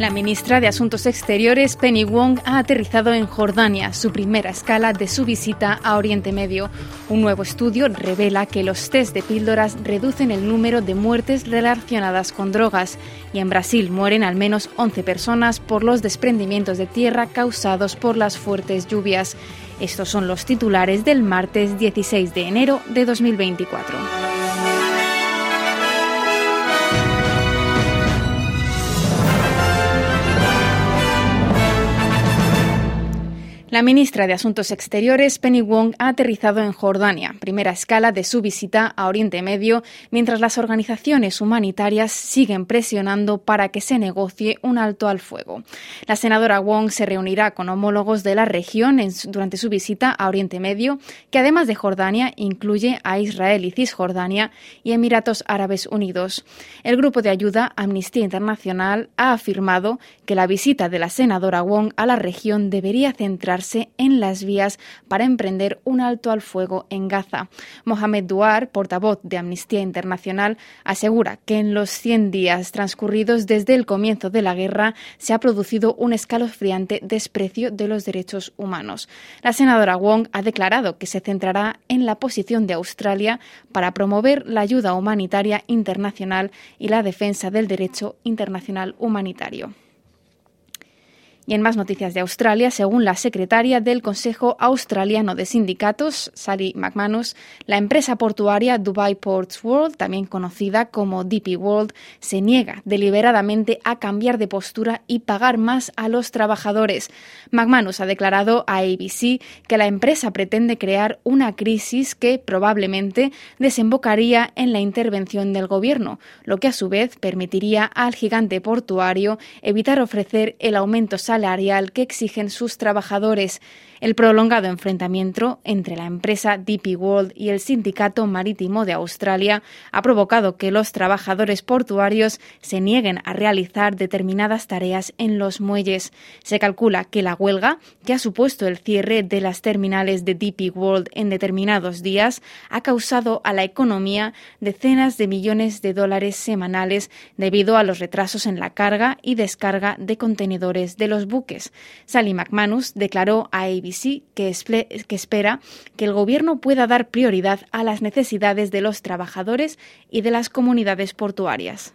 La ministra de Asuntos Exteriores, Penny Wong, ha aterrizado en Jordania, su primera escala de su visita a Oriente Medio. Un nuevo estudio revela que los test de píldoras reducen el número de muertes relacionadas con drogas y en Brasil mueren al menos 11 personas por los desprendimientos de tierra causados por las fuertes lluvias. Estos son los titulares del martes 16 de enero de 2024. La ministra de Asuntos Exteriores, Penny Wong, ha aterrizado en Jordania, primera escala de su visita a Oriente Medio, mientras las organizaciones humanitarias siguen presionando para que se negocie un alto al fuego. La senadora Wong se reunirá con homólogos de la región durante su visita a Oriente Medio, que además de Jordania incluye a Israel y Cisjordania y Emiratos Árabes Unidos. El grupo de ayuda Amnistía Internacional ha afirmado que la visita de la senadora Wong a la región debería centrarse en las vías para emprender un alto al fuego en Gaza. Mohamed Duar, portavoz de Amnistía Internacional, asegura que en los 100 días transcurridos desde el comienzo de la guerra se ha producido un escalofriante desprecio de los derechos humanos. La senadora Wong ha declarado que se centrará en la posición de Australia para promover la ayuda humanitaria internacional y la defensa del derecho internacional humanitario. Y en más noticias de Australia, según la secretaria del Consejo Australiano de Sindicatos, Sally McManus, la empresa portuaria Dubai Ports World, también conocida como DP World, se niega deliberadamente a cambiar de postura y pagar más a los trabajadores. McManus ha declarado a ABC que la empresa pretende crear una crisis que probablemente desembocaría en la intervención del gobierno, lo que a su vez permitiría al gigante portuario evitar ofrecer el aumento salarial que exigen sus trabajadores. El prolongado enfrentamiento entre la empresa DP World y el Sindicato Marítimo de Australia ha provocado que los trabajadores portuarios se nieguen a realizar determinadas tareas en los muelles. Se calcula que la huelga, que ha supuesto el cierre de las terminales de DP World en determinados días, ha causado a la economía decenas de millones de dólares semanales debido a los retrasos en la carga y descarga de contenedores de los buques. Sally McManus declaró a ABC que, que espera que el Gobierno pueda dar prioridad a las necesidades de los trabajadores y de las comunidades portuarias.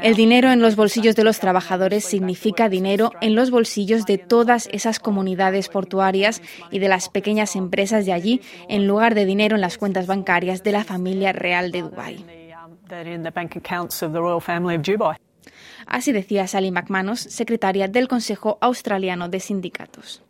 El dinero en los bolsillos de los trabajadores significa dinero en los bolsillos de todas esas comunidades portuarias y de las pequeñas empresas de allí, en lugar de dinero en las cuentas bancarias de la familia real de Dubái. Así decía Sally McManus, secretaria del Consejo Australiano de Sindicatos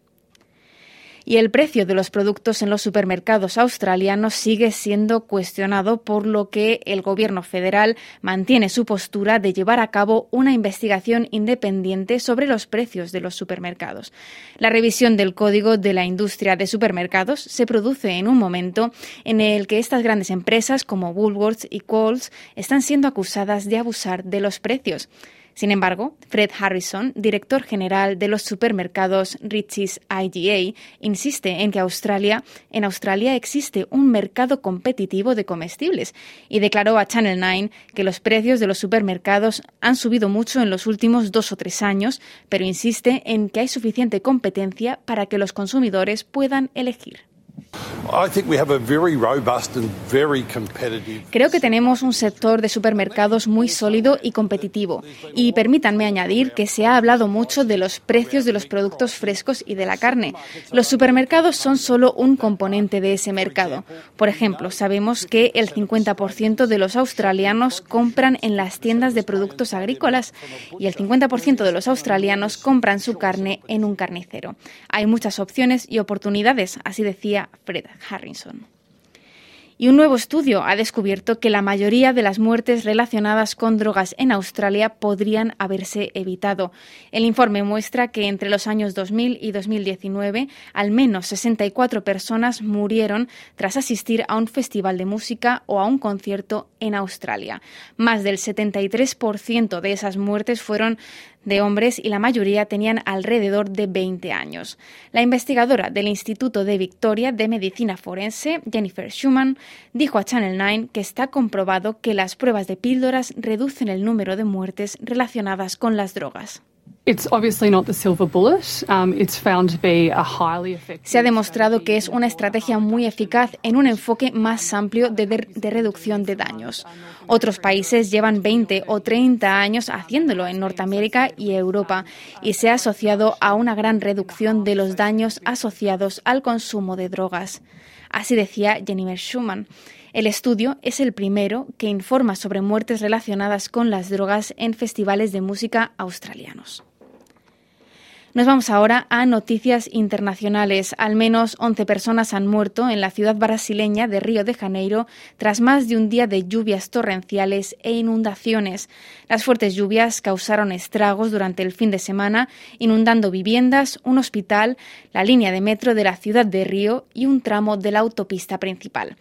y el precio de los productos en los supermercados australianos sigue siendo cuestionado, por lo que el Gobierno federal mantiene su postura de llevar a cabo una investigación independiente sobre los precios de los supermercados. La revisión del Código de la Industria de Supermercados se produce en un momento en el que estas grandes empresas como Woolworths y Coles están siendo acusadas de abusar de los precios. Sin embargo, Fred Harrison, director general de los supermercados Richie's IGA, insiste en que Australia, en Australia existe un mercado competitivo de comestibles y declaró a Channel 9 que los precios de los supermercados han subido mucho en los últimos dos o tres años, pero insiste en que hay suficiente competencia para que los consumidores puedan elegir. Creo que tenemos un sector de supermercados muy sólido y competitivo. Y permítanme añadir que se ha hablado mucho de los precios de los productos frescos y de la carne. Los supermercados son solo un componente de ese mercado. Por ejemplo, sabemos que el 50% de los australianos compran en las tiendas de productos agrícolas y el 50% de los australianos compran su carne en un carnicero. Hay muchas opciones y oportunidades, así decía Fred Harrison. Y un nuevo estudio ha descubierto que la mayoría de las muertes relacionadas con drogas en Australia podrían haberse evitado. El informe muestra que entre los años 2000 y 2019 al menos 64 personas murieron tras asistir a un festival de música o a un concierto en Australia. Más del 73% de esas muertes fueron de hombres y la mayoría tenían alrededor de 20 años. La investigadora del Instituto de Victoria de Medicina Forense, Jennifer Schumann, dijo a Channel 9 que está comprobado que las pruebas de píldoras reducen el número de muertes relacionadas con las drogas. Se ha demostrado que es una estrategia muy eficaz en un enfoque más amplio de, de, reducción de daños. Otros países llevan 20 o 30 años haciéndolo en Norteamérica y Europa y se ha asociado a una gran reducción de los daños asociados al consumo de drogas. Así decía Jennifer Schumann. El estudio es el primero que informa sobre muertes relacionadas con las drogas en festivales de música australianos. Nos vamos ahora a noticias internacionales. Al menos 11 personas han muerto en la ciudad brasileña de Río de Janeiro tras más de un día de lluvias torrenciales e inundaciones. Las fuertes lluvias causaron estragos durante el fin de semana, inundando viviendas, un hospital, la línea de metro de la ciudad de Río y un tramo de la autopista principal.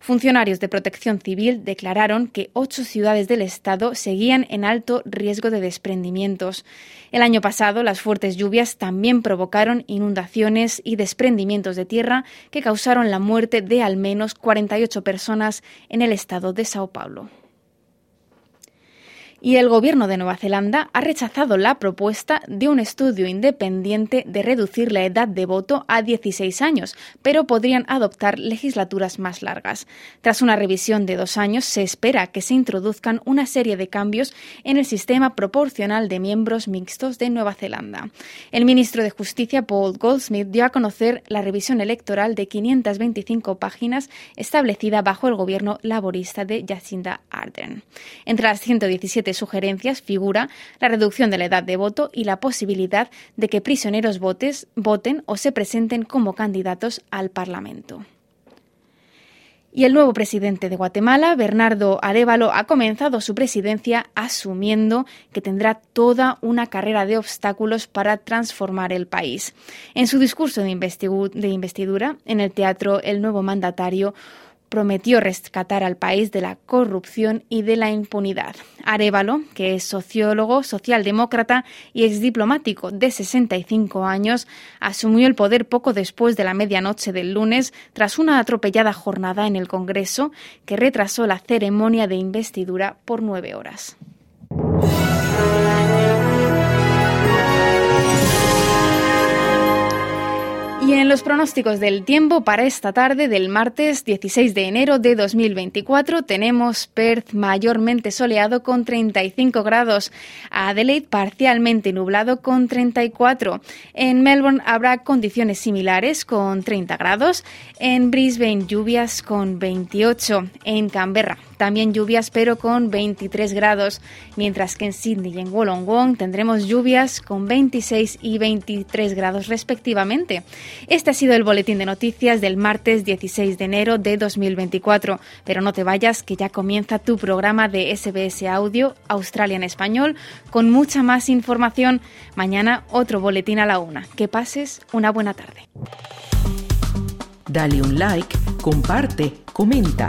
Funcionarios de protección civil declararon que ocho ciudades del estado seguían en alto riesgo de desprendimientos. El año pasado, las fuertes lluvias también provocaron inundaciones y desprendimientos de tierra que causaron la muerte de al menos 48 personas en el estado de Sao Paulo. Y el gobierno de Nueva Zelanda ha rechazado la propuesta de un estudio independiente de reducir la edad de voto a 16 años, pero podrían adoptar legislaturas más largas. Tras una revisión de dos años, se espera que se introduzcan una serie de cambios en el sistema proporcional de miembros mixtos de Nueva Zelanda. El ministro de Justicia, Paul Goldsmith, dio a conocer la revisión electoral de 525 páginas establecida bajo el gobierno laborista de Jacinda Ardern. Entre las 117 sugerencias figura la reducción de la edad de voto y la posibilidad de que prisioneros votes, voten o se presenten como candidatos al Parlamento. Y el nuevo presidente de Guatemala, Bernardo Arevalo, ha comenzado su presidencia asumiendo que tendrá toda una carrera de obstáculos para transformar el país. En su discurso de investidura en el teatro El Nuevo Mandatario, prometió rescatar al país de la corrupción y de la impunidad. Arevalo, que es sociólogo, socialdemócrata y exdiplomático de 65 años, asumió el poder poco después de la medianoche del lunes tras una atropellada jornada en el Congreso que retrasó la ceremonia de investidura por nueve horas. Y en los pronósticos del tiempo para esta tarde del martes 16 de enero de 2024 tenemos Perth mayormente soleado con 35 grados, Adelaide parcialmente nublado con 34, en Melbourne habrá condiciones similares con 30 grados, en Brisbane lluvias con 28, en Canberra también lluvias pero con 23 grados, mientras que en Sydney y en Wollongong tendremos lluvias con 26 y 23 grados respectivamente. Este ha sido el boletín de noticias del martes 16 de enero de 2024. Pero no te vayas, que ya comienza tu programa de SBS Audio Australia en Español con mucha más información. Mañana otro boletín a la una. Que pases una buena tarde. Dale un like, comparte, comenta.